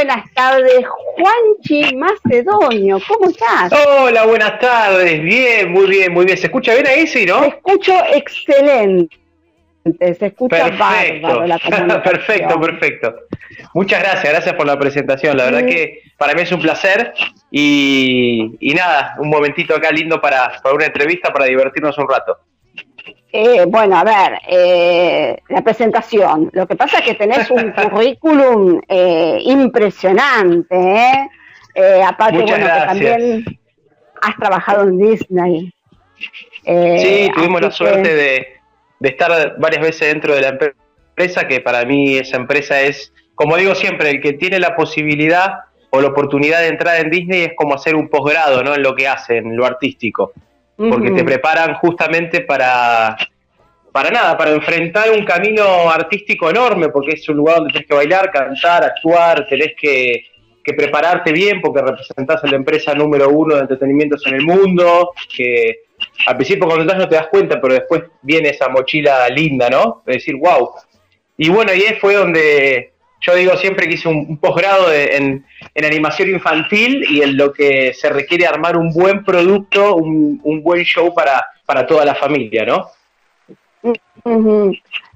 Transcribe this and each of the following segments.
buenas tardes, Juanchi Macedonio, ¿cómo estás? Hola, buenas tardes, bien, muy bien, muy bien. ¿Se escucha bien ahí, sí, no? Te escucho excelente, se escucha bárbaro la comunicación. perfecto, perfecto. Muchas gracias, gracias por la presentación. La verdad que para mí es un placer y, nada, un momentito acá lindo para, para una entrevista, para divertirnos un rato. Eh, bueno, a ver, eh, la presentación. Lo que pasa es que tenés un currículum eh, impresionante, ¿eh? aparte, bueno, que también has trabajado en Disney. sí, tuvimos la suerte de, de, estar varias veces dentro de la empresa, que para mí esa empresa es, como digo siempre, el que tiene la posibilidad o la oportunidad de entrar en Disney es como hacer un posgrado, ¿no? En lo que hacen, en lo artístico porque te preparan justamente para, para nada, para enfrentar un camino artístico enorme, porque es un lugar donde tienes que bailar, cantar, actuar, tenés que, prepararte bien, porque representás a la empresa número uno de entretenimientos en el mundo, que al principio cuando entras no te das cuenta, pero después viene esa mochila linda, ¿no? De decir, wow. Y bueno, y ahí fue donde yo digo siempre que hice un, posgrado en, animación infantil y en lo que se requiere armar un buen producto, un, buen show para, para toda la familia, ¿no?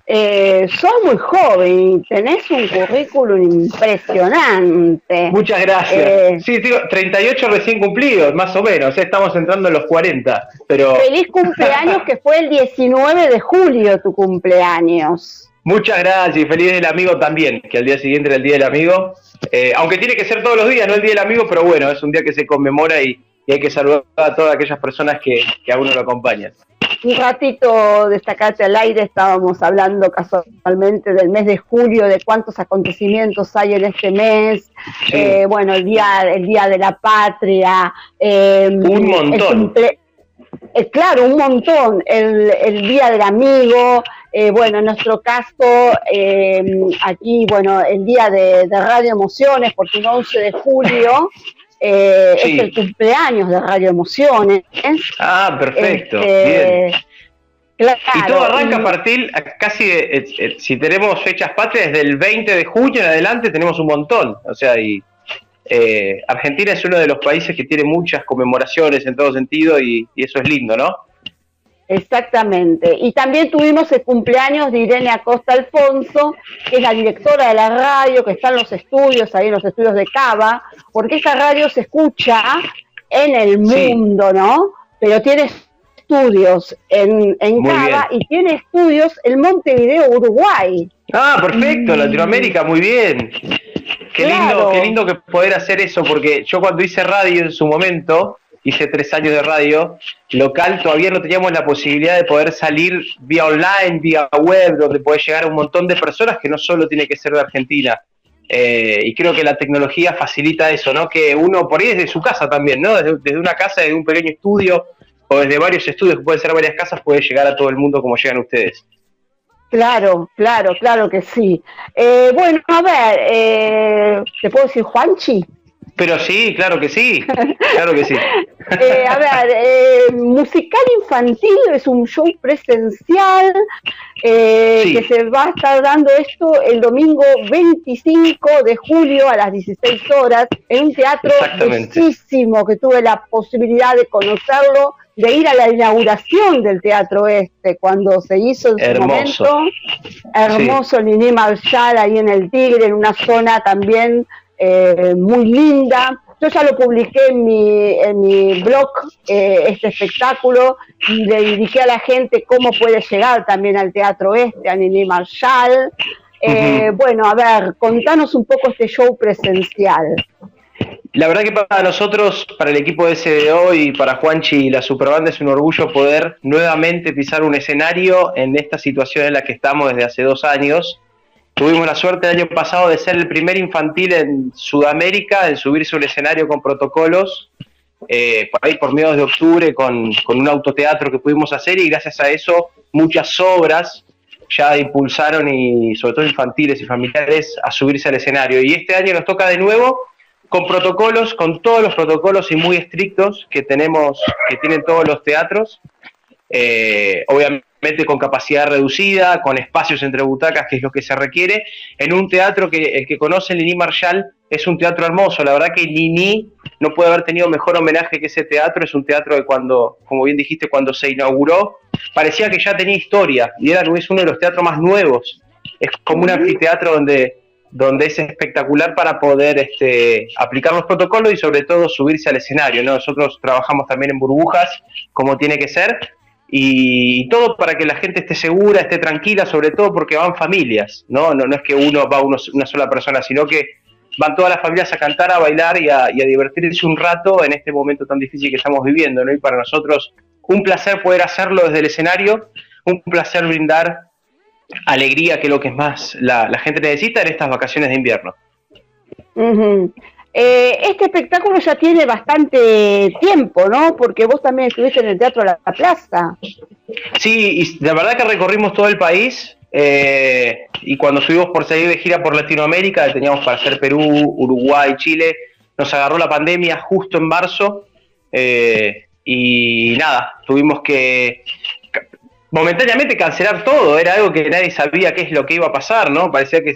Eh, sos muy joven, tenés un currículum impresionante. Muchas gracias. Eh, sí, digo, 38 recién cumplidos, más o menos, estamos entrando en los 40. Pero... Feliz cumpleaños, que fue el 19 de julio tu cumpleaños. Muchas gracias y feliz del amigo también, que al día siguiente era el Día del Amigo. Eh, aunque tiene que ser todos los días, no el Día del Amigo, pero bueno, es un día que se conmemora y, hay que saludar a todas aquellas personas que, que, a uno lo acompañan. Un ratito destacarte al aire, estábamos hablando casualmente del mes de julio, de cuántos acontecimientos hay en este mes. Eh, bueno, el día, el día de la patria. Eh, un montón. claro, un montón. El, el día del amigo, eh, bueno, en nuestro caso, eh, aquí, bueno, el día de, Radio Emociones, porque el 11 de julio eh, es el cumpleaños de Radio Emociones. Ah, perfecto. Este, bien. y todo arranca a partir, casi, si tenemos fechas patrias, desde el 20 de junio en adelante tenemos un montón. O sea, y Argentina es uno de los países que tiene muchas conmemoraciones en todo sentido y eso es lindo, ¿no? Exactamente. Y también tuvimos el cumpleaños de Irene Acosta Alfonso, que es la directora de la radio, que está en los estudios, ahí en los estudios de Cava, porque esa radio se escucha en el mundo, ¿no? Pero tiene estudios en, en Cava y tiene estudios en Montevideo, Uruguay. Ah, perfecto, Latinoamérica, muy bien. Qué lindo, qué lindo que poder hacer eso, porque yo cuando hice radio en su momento, hice tres años de radio local, todavía no teníamos la posibilidad de poder salir vía online, vía web, donde puede llegar a un montón de personas que no solo tiene que ser de Argentina. Eh, y creo que la tecnología facilita eso, ¿no? Que uno por ahí desde su casa también, ¿no? Desde, una casa, desde un pequeño estudio o desde varios estudios que pueden ser varias casas, puede llegar a todo el mundo como llegan ustedes. Claro, claro, claro que sí. Eh, bueno, a ver, eh, ¿te puedo decir Juanchi? Pero sí, claro que sí, claro que sí. Eh, a ver, eh, musical infantil es un show presencial eh, que se va a estar dando esto el domingo 25 de julio a las 16 horas en un teatro bellísimo que tuve la posibilidad de conocerlo, de ir a la inauguración del teatro este cuando se hizo en su momento. Hermoso, Nini Marshall ahí en el Tigre, en una zona también eh, muy linda. Yo ya lo publiqué en mi, en mi blog, eh, este espectáculo, y le dirigí a la gente cómo puede llegar también al teatro este, a Nini Marshall. Eh, bueno, a ver, contanos un poco este show presencial. La verdad que para nosotros, para el equipo de SDO y para Juanchi y la Superbanda es un orgullo poder nuevamente pisar un escenario en esta situación en la que estamos desde hace dos años. Tuvimos la suerte el año pasado de ser el primer infantil en Sudamérica en subirse un escenario con protocolos, eh, por ahí por mediados de octubre, con, un autoteatro que pudimos hacer y gracias a eso muchas obras ya impulsaron y sobre todo infantiles y familiares a subirse al escenario. Y este año nos toca de nuevo con protocolos, con todos los protocolos y muy estrictos que tenemos, que tienen todos los teatros. Eh, obviamente con capacidad reducida, con espacios entre butacas, que es lo que se requiere, en un teatro que el que conoce Lini Marshall es un teatro hermoso. La verdad que Nini no puede haber tenido mejor homenaje que ese teatro. Es un teatro de cuando, como bien dijiste, cuando se inauguró, parecía que ya tenía historia y era es uno de los teatros más nuevos. Es como un anfiteatro donde, donde es espectacular para poder este, aplicar los protocolos y sobre todo subirse al escenario. Nosotros trabajamos también en burbujas, como tiene que ser, y todo para que la gente esté segura, esté tranquila, sobre todo porque van familias, ¿no? No, no es que uno va una sola persona, sino que van todas las familias a cantar, a bailar y a, divertirse un rato en este momento tan difícil que estamos viviendo, ¿no? Y para nosotros un placer poder hacerlo desde el escenario, un placer brindar alegría, que es lo que es más la, gente necesita en estas vacaciones de invierno. Eh, este espectáculo ya tiene bastante tiempo, ¿no? Porque vos también estuviste en el Teatro La Plaza. Sí, y la verdad que recorrimos todo el país. Eh, y cuando subimos por seguir de gira por Latinoamérica, teníamos para hacer Perú, Uruguay, Chile, nos agarró la pandemia justo en marzo. Eh, y nada, tuvimos que momentáneamente cancelar todo. Era algo que nadie sabía qué es lo que iba a pasar, ¿no? Parecía que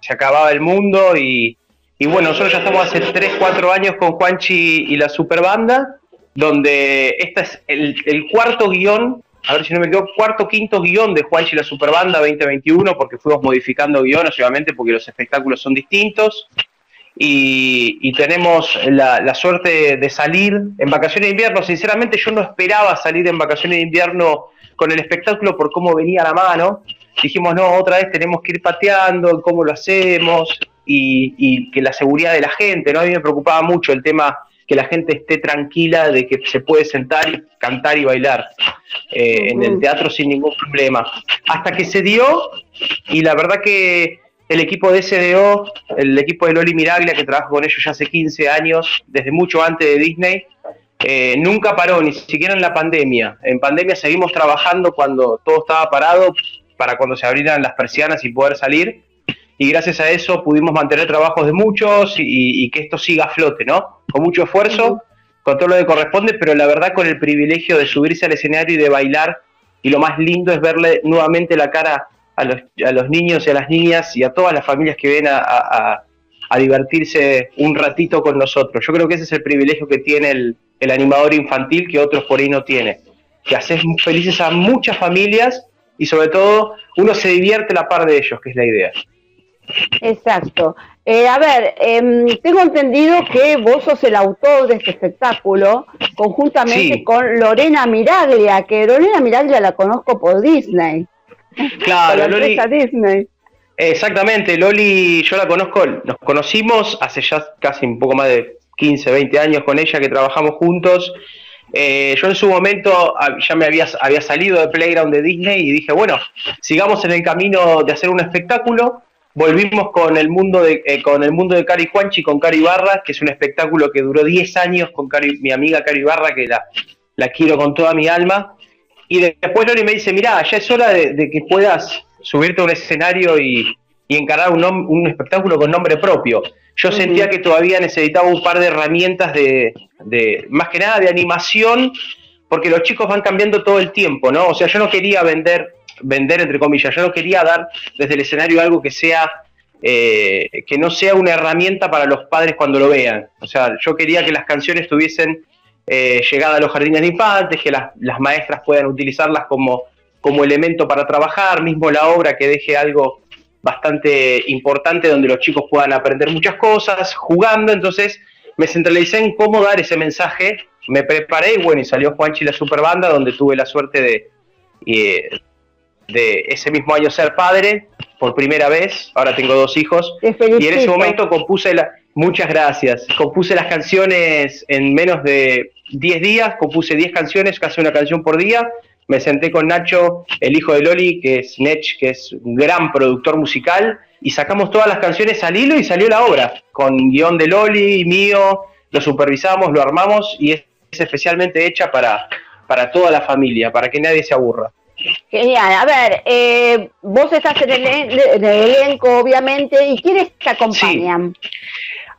se acababa el mundo y y bueno, nosotros ya estamos hace 3, 4 años con Juanchi y la Superbanda, donde este es el, cuarto guion, a ver si no me quedo, cuarto, quinto guion de Juanchi y la Superbanda 2021, porque fuimos modificando guiones, obviamente, porque los espectáculos son distintos. Y, tenemos la, la, suerte de salir en vacaciones de invierno. Sinceramente, yo no esperaba salir en vacaciones de invierno con el espectáculo por cómo venía la mano. Dijimos, no, otra vez tenemos que ir pateando, cómo lo hacemos y, que la seguridad de la gente, ¿no? A mí me preocupaba mucho el tema que la gente esté tranquila de que se puede sentar y cantar y bailar eh, en el teatro sin ningún problema. Hasta que se dio, y la verdad que el equipo de SDO, el equipo de Loli Miraglia, que trabaja con ellos ya hace 15 años, desde mucho antes de Disney, eh, nunca paró, ni siquiera en la pandemia. En pandemia seguimos trabajando cuando todo estaba parado, para cuando se abrieran las persianas y poder salir y gracias a eso pudimos mantener trabajos de muchos y, que esto siga a flote, ¿no? Con mucho esfuerzo, con todo lo que corresponde, pero la verdad con el privilegio de subirse al escenario y de bailar y lo más lindo es verle nuevamente la cara a los, a los niños y a las niñas y a todas las familias que ven a, divertirse un ratito con nosotros. Yo creo que ese es el privilegio que tiene el, el animador infantil que otros por ahí no tienen, que haces felices a muchas familias y sobre todo uno se divierte a la par de ellos, que es la idea. Exacto. Eh, a ver, em, tengo entendido que vos sos el autor de este espectáculo, conjuntamente con Lorena Miraglia, que Lorena Miraglia la conozco por Disney. Claro, Loli, Disney. Exactamente, Loli, yo la conozco, nos conocimos hace ya casi un poco más de 15, 20 años con ella que trabajamos juntos. Eh, yo en su momento ah, ya me había, había salido de Playground de Disney y dije, bueno, sigamos en el camino de hacer un espectáculo volvimos con el mundo de eh, con el mundo de Cari Juanchi con Cari Barra, que es un espectáculo que duró 10 años con mi amiga Cari Barra, que la, la quiero con toda mi alma. Y después Lori me dice, mira, ya es hora de, que puedas subirte a un escenario y, encarar un, un, espectáculo con nombre propio. Yo sentía que todavía necesitaba un par de herramientas de, de, más que nada, de animación, porque los chicos van cambiando todo el tiempo, ¿no? O sea, yo no quería vender vender entre comillas. Yo no quería dar desde el escenario algo que sea eh, que no sea una herramienta para los padres cuando lo vean. O sea, yo quería que las canciones tuviesen eh, llegada a los jardines de infantes, que las, maestras puedan utilizarlas como, como elemento para trabajar, mismo la obra que deje algo bastante importante donde los chicos puedan aprender muchas cosas jugando. Entonces me centralicé en cómo dar ese mensaje, me preparé y bueno, y salió Juanchi la Superbanda, donde tuve la suerte de, eh, de ese mismo año ser padre por primera vez, ahora tengo dos hijos, y en ese momento compuse la, muchas gracias, compuse las canciones en menos de 10 días, compuse 10 canciones, casi una canción por día, me senté con Nacho, el hijo de Loli, que es Nech, que es un gran productor musical, y sacamos todas las canciones al hilo y salió la obra, con guion de Loli, mío, lo supervisamos, lo armamos y es, especialmente hecha para, para toda la familia, para que nadie se aburra. Genial. A ver, eh, vos estás en el, elenco, obviamente, ¿y quiénes te acompañan?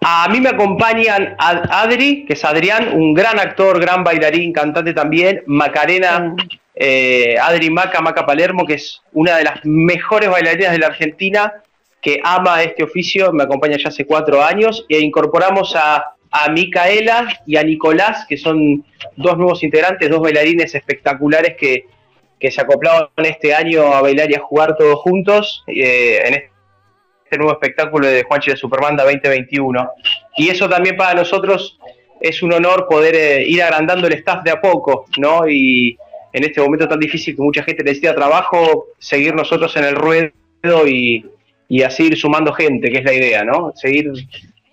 A mí me acompañan Adri, que es Adrián, un gran actor, gran bailarín, cantante también. Macarena, eh, Adri Maca, Maca Palermo, que es una de las mejores bailarinas de la Argentina. que ama este oficio, me acompaña ya hace cuatro años, e incorporamos a, Micaela y a Nicolás, que son dos nuevos integrantes, dos bailarines espectaculares que, se acoplaron este año a bailar y a jugar todos juntos eh, en este nuevo espectáculo de Juanchi de Supermanda 2021. Y eso también para nosotros es un honor poder eh, ir agrandando el staff de a poco, ¿no? Y en este momento tan difícil que mucha gente necesita trabajo, seguir nosotros en el ruedo y, y así ir sumando gente, que es la idea, ¿no? Seguir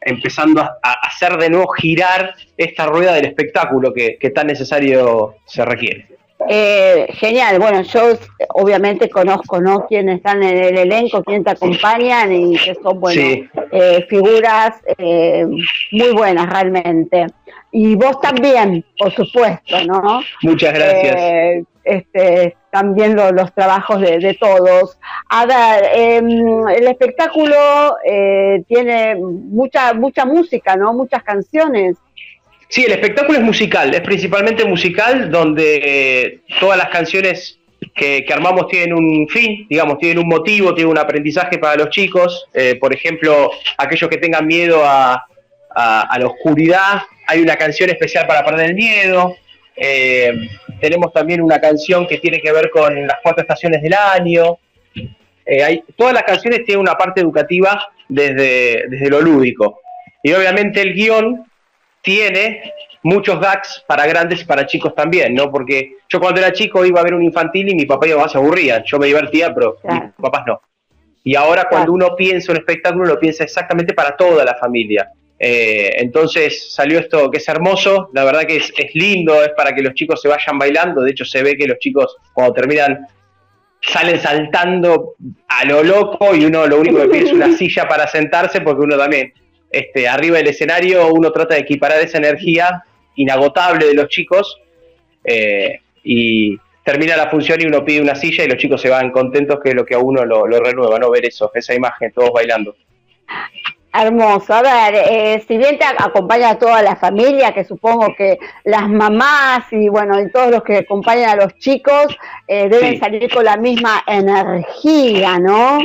empezando a, hacer de nuevo girar esta rueda del espectáculo que, tan necesario se requiere. Eh, genial, bueno, yo obviamente conozco ¿no? quiénes están en el elenco, quiénes te acompañan y que son bueno, eh, figuras eh, muy buenas realmente. Y vos también, por supuesto, ¿no? Muchas gracias. este, también los trabajos de, todos. A ver, em, el espectáculo eh, tiene mucha, mucha música, ¿no? Muchas canciones. Sí, el espectáculo es musical, es principalmente musical, donde todas las canciones que, armamos tienen un fin, digamos, tienen un motivo, tienen un aprendizaje para los chicos. Eh, por ejemplo, aquellos que tengan miedo a, la oscuridad, hay una canción especial para perder el miedo. Eh, tenemos también una canción que tiene que ver con las cuatro estaciones del año. Eh, todas las canciones tienen una parte educativa desde, desde lo lúdico. Y obviamente el guion tiene muchos gags para grandes y para chicos también, ¿no? Porque yo cuando era chico iba a ver un infantil y mi papá y mi mamá se aburrían. Yo me divertía, pero mis papás no. Y ahora cuando uno piensa un espectáculo, lo piensa exactamente para toda la familia. Eh, entonces salió esto que es hermoso, la verdad que es, lindo, es para que los chicos se vayan bailando, de hecho se ve que los chicos cuando terminan salen saltando a lo loco y uno lo único que pide es una silla para sentarse porque uno también, este, arriba del escenario, uno trata de equiparar esa energía inagotable de los chicos eh, y termina la función y uno pide una silla y los chicos se van contentos que es lo que a uno lo, lo renueva, ¿no? Ver eso, esa imagen, todos bailando. Hermoso. A ver, eh, si bien te acompaña a toda la familia, que supongo que las mamás y bueno, y todos los que acompañan a los chicos eh, deben salir con la misma energía, ¿no?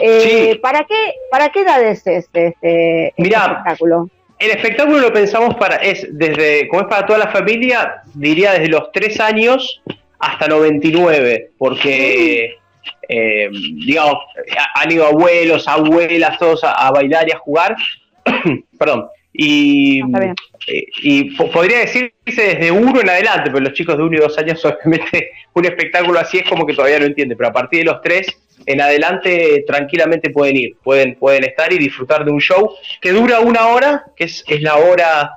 Eh, ¿Para qué para qué edad es este, este, espectáculo? El espectáculo lo pensamos para es desde como es para toda la familia, diría desde los tres años hasta 99, porque eh, digamos, han ido abuelos, abuelas, todos a, bailar y a jugar. Perdón. Y, eh, y podría decirse desde uno en adelante, pero los chicos de uno y dos años, obviamente, un espectáculo así es como que todavía no entiende, pero a partir de los tres en adelante tranquilamente pueden ir, pueden, pueden estar y disfrutar de un show que dura una hora, que es, es la hora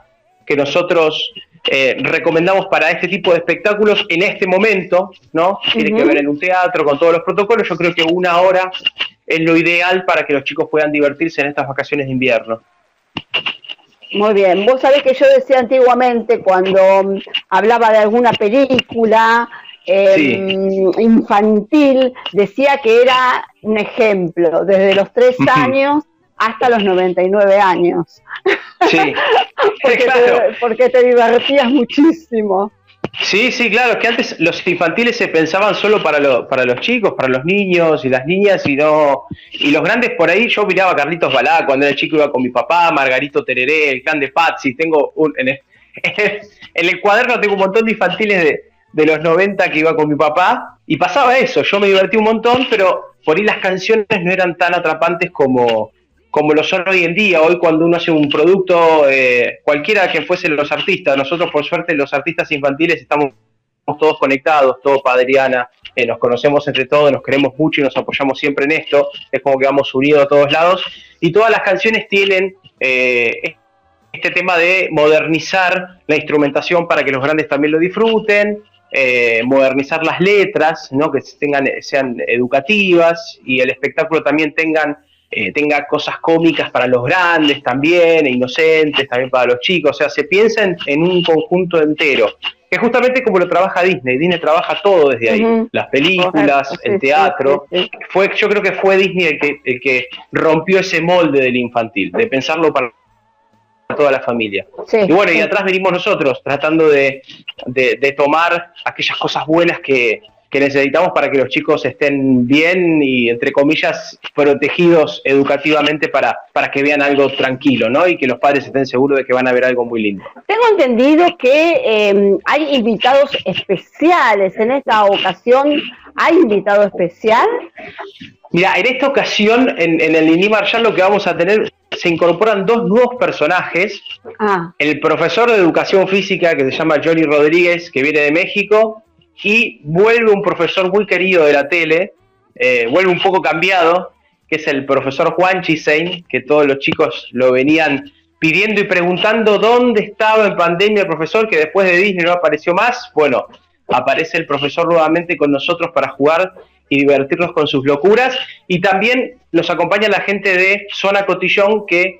que nosotros eh, recomendamos para este tipo de espectáculos en este momento, ¿no? Tiene que ver en un teatro con todos los protocolos. Yo creo que una hora es lo ideal para que los chicos puedan divertirse en estas vacaciones de invierno. Muy bien, vos sabés que yo decía antiguamente cuando mm, hablaba de alguna película em, infantil, decía que era un ejemplo, desde los tres años hasta los 99 años. Sí, porque, te, porque te divertías muchísimo. Sí, sí, claro, es que antes los infantiles se pensaban solo para, para los chicos, para los niños y las niñas y no... Y los grandes por ahí, yo miraba a Carlitos Balá cuando era chico iba con mi papá, Margarito Tereré, el clan de Patsy, tengo un... En el, en el cuaderno tengo un montón de infantiles de, de los 90 que iba con mi papá y pasaba eso, yo me divertí un montón, pero por ahí las canciones no eran tan atrapantes como, como lo son hoy en día. Hoy cuando uno hace un producto, eh, cualquiera que fuesen los artistas, nosotros por suerte los artistas infantiles estamos todos conectados, todo Padriana, eh, nos conocemos entre todos, nos queremos mucho y nos apoyamos siempre en esto, es como que vamos unidos a todos lados, y todas las canciones tienen eh, este tema de modernizar la instrumentación para que los grandes también lo disfruten, modernizar las letras, ¿no? que tengan, sean educativas y el espectáculo también tengan eh, tenga cosas cómicas para los grandes también, e inocentes también para los chicos, o sea, se piensa en, un conjunto entero, que justamente como lo trabaja Disney, Disney trabaja todo desde ahí, las películas, el teatro, fue yo creo que fue Disney el que, el que rompió ese molde del infantil, de pensarlo para toda la familia. y bueno, y atrás venimos nosotros tratando de, de tomar aquellas cosas buenas que, que necesitamos para que los chicos estén bien y, entre comillas, protegidos educativamente para, para que vean algo tranquilo, ¿no? Y que los padres estén seguros de que van a ver algo muy lindo. Tengo entendido que em, hay invitados especiales en esta ocasión. ¿Hay invitado especial? Mira, en esta ocasión, en, en el INI Marshall, lo que vamos a tener se incorporan dos nuevos personajes. Ah. El profesor de educación física que se llama Johnny Rodríguez, que viene de México, y vuelve un profesor muy querido de la tele, eh, vuelve un poco cambiado, que es el profesor Juan Chisein, que todos los chicos lo venían pidiendo y preguntando dónde estaba en pandemia el profesor, que después de Disney no apareció más. Bueno, aparece el profesor nuevamente con nosotros para jugar y divertirnos con sus locuras. Y también nos acompaña la gente de Zona Cotillón que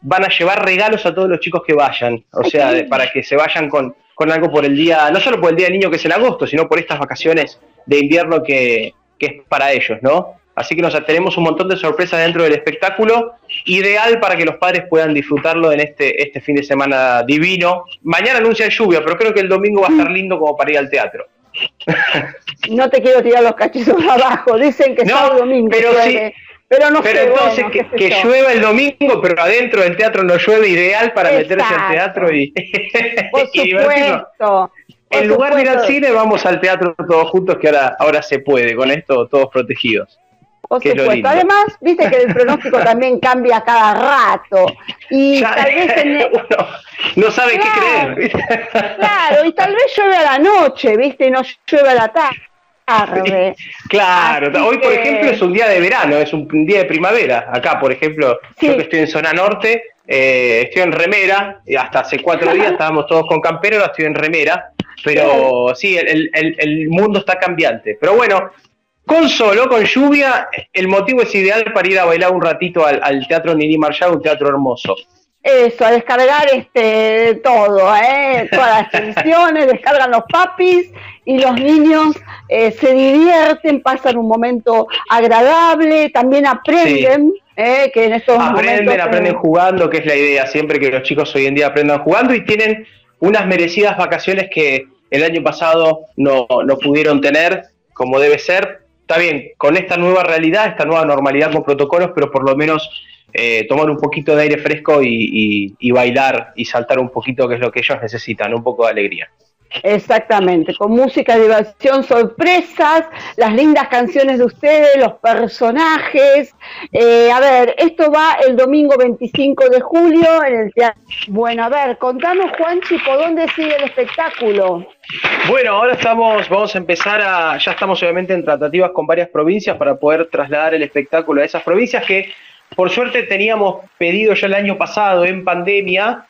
van a llevar regalos a todos los chicos que vayan, o sea, para que se vayan con, con algo por el día, no solo por el Día del Niño que es en agosto, sino por estas vacaciones de invierno que, que es para ellos, ¿no? Así que nos tenemos un montón de sorpresas dentro del espectáculo, ideal para que los padres puedan disfrutarlo en este, este fin de semana divino. Mañana anuncia lluvia, pero creo que el domingo va a estar lindo como para ir al teatro. No te quiero tirar los cachizos abajo, dicen que no, el domingo. Pero sí, pero no pero entonces que, llueva el domingo, pero adentro del teatro no llueve, ideal para meterse al teatro y, por supuesto, En lugar de ir al cine, vamos al teatro todos juntos, que ahora, ahora se puede, con esto todos protegidos. Por supuesto. Además, viste que el pronóstico también cambia cada rato. Y tal vez no sabe qué creer. Claro, y tal vez llueve a la noche, viste, y no llueve a la tarde. Claro, hoy por ejemplo es un día de verano, es un día de primavera. Acá, por ejemplo, yo que estoy en zona norte, eh, estoy en remera, y hasta hace cuatro días estábamos todos con campero, ahora estoy en remera, pero sí, el, mundo está cambiante. Pero bueno, con solo, con lluvia, el motivo es ideal para ir a bailar un ratito al, Teatro Nini Marshall, un teatro hermoso. Eso, a descargar este todo, ¿eh? todas las tensiones, descargan los papis y los niños eh, se divierten, pasan un momento agradable, también aprenden. ¿eh? que en estos aprenden, aprenden jugando, que es la idea siempre que los chicos hoy en día aprendan jugando y tienen unas merecidas vacaciones que el año pasado no, no pudieron tener como debe ser. Está bien, con esta nueva realidad, esta nueva normalidad con protocolos, pero por lo menos eh, tomar un poquito de aire fresco y, bailar y saltar un poquito, que es lo que ellos necesitan, un poco de alegría. Exactamente, con música, diversión, sorpresas, las lindas canciones de ustedes, los personajes. Eh, a ver, esto va el domingo 25 de julio en el teatro. Bueno, a ver, contanos, Juanchi, ¿por dónde sigue el espectáculo? Bueno, ahora estamos, vamos a empezar a, ya estamos obviamente en tratativas con varias provincias para poder trasladar el espectáculo a esas provincias que por suerte teníamos pedido ya el año pasado en pandemia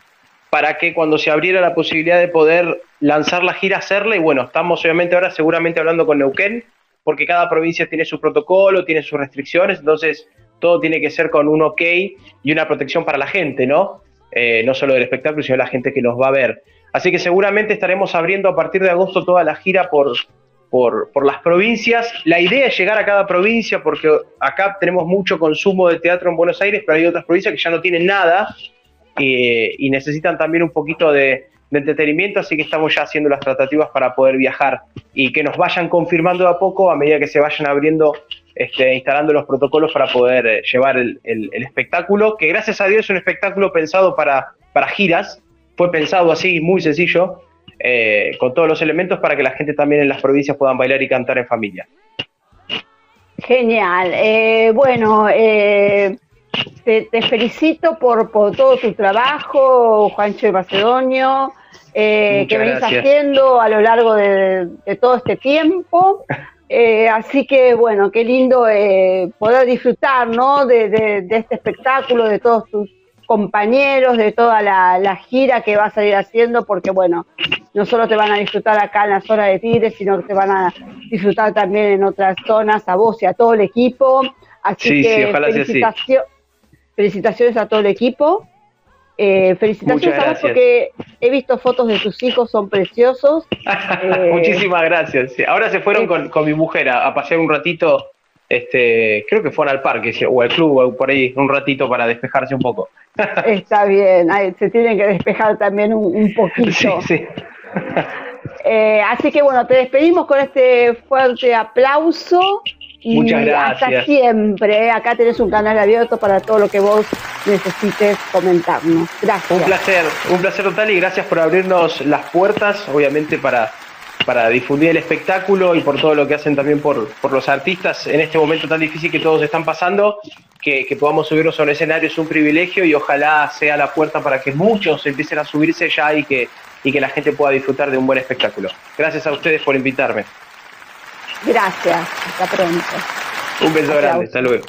para que cuando se abriera la posibilidad de poder lanzar la gira, hacerla. Y bueno, estamos obviamente ahora seguramente hablando con Neuquén, porque cada provincia tiene su protocolo, tiene sus restricciones, entonces todo tiene que ser con un ok y una protección para la gente, ¿no? Eh, no solo del espectáculo, sino la gente que nos va a ver. Así que seguramente estaremos abriendo a partir de agosto toda la gira por, por, por, las provincias. La idea es llegar a cada provincia porque acá tenemos mucho consumo de teatro en Buenos Aires, pero hay otras provincias que ya no tienen nada y necesitan también un poquito de, entretenimiento, así que estamos ya haciendo las tratativas para poder viajar y que nos vayan confirmando de a poco a medida que se vayan abriendo, este, instalando los protocolos para poder eh, llevar el, espectáculo, que gracias a Dios es un espectáculo pensado para, para giras, fue pensado así, muy sencillo, eh, con todos los elementos para que la gente también en las provincias puedan bailar y cantar en familia. Genial. Eh, bueno, eh, te, felicito por, por, todo tu trabajo, Juancho Macedonio, que venís haciendo a lo largo de, todo este tiempo. así que bueno, qué lindo poder disfrutar ¿no? de, de, este espectáculo, de todos tus compañeros, de toda la, gira que vas a ir haciendo, porque bueno, no solo te van a disfrutar acá en la zona de Tigres, sino que te van a disfrutar también en otras zonas, a vos y a todo el equipo. Así que felicitaciones a todo el equipo. Eh, felicitaciones a vos porque he visto fotos de tus hijos, son preciosos. Eh, Muchísimas gracias. Ahora se fueron con, con mi mujer a, a pasear un ratito este, creo que fueron al parque o al club o por ahí un ratito para despejarse un poco. Está bien, se tienen que despejar también un, poquito. Sí, sí. Eh, así que bueno, te despedimos con este fuerte aplauso. Y Muchas gracias. Hasta siempre. Acá tenés un canal abierto para todo lo que vos necesites comentarnos. Gracias. Un placer, un placer total y gracias por abrirnos las puertas, obviamente para, para difundir el espectáculo y por todo lo que hacen también por, por los artistas en este momento tan difícil que todos están pasando. Que, que podamos subirnos a un escenario es un privilegio y ojalá sea la puerta para que muchos empiecen a subirse ya y que, y que la gente pueda disfrutar de un buen espectáculo. Gracias a ustedes por invitarme. Gracias, hasta pronto. Un beso grande, hasta luego.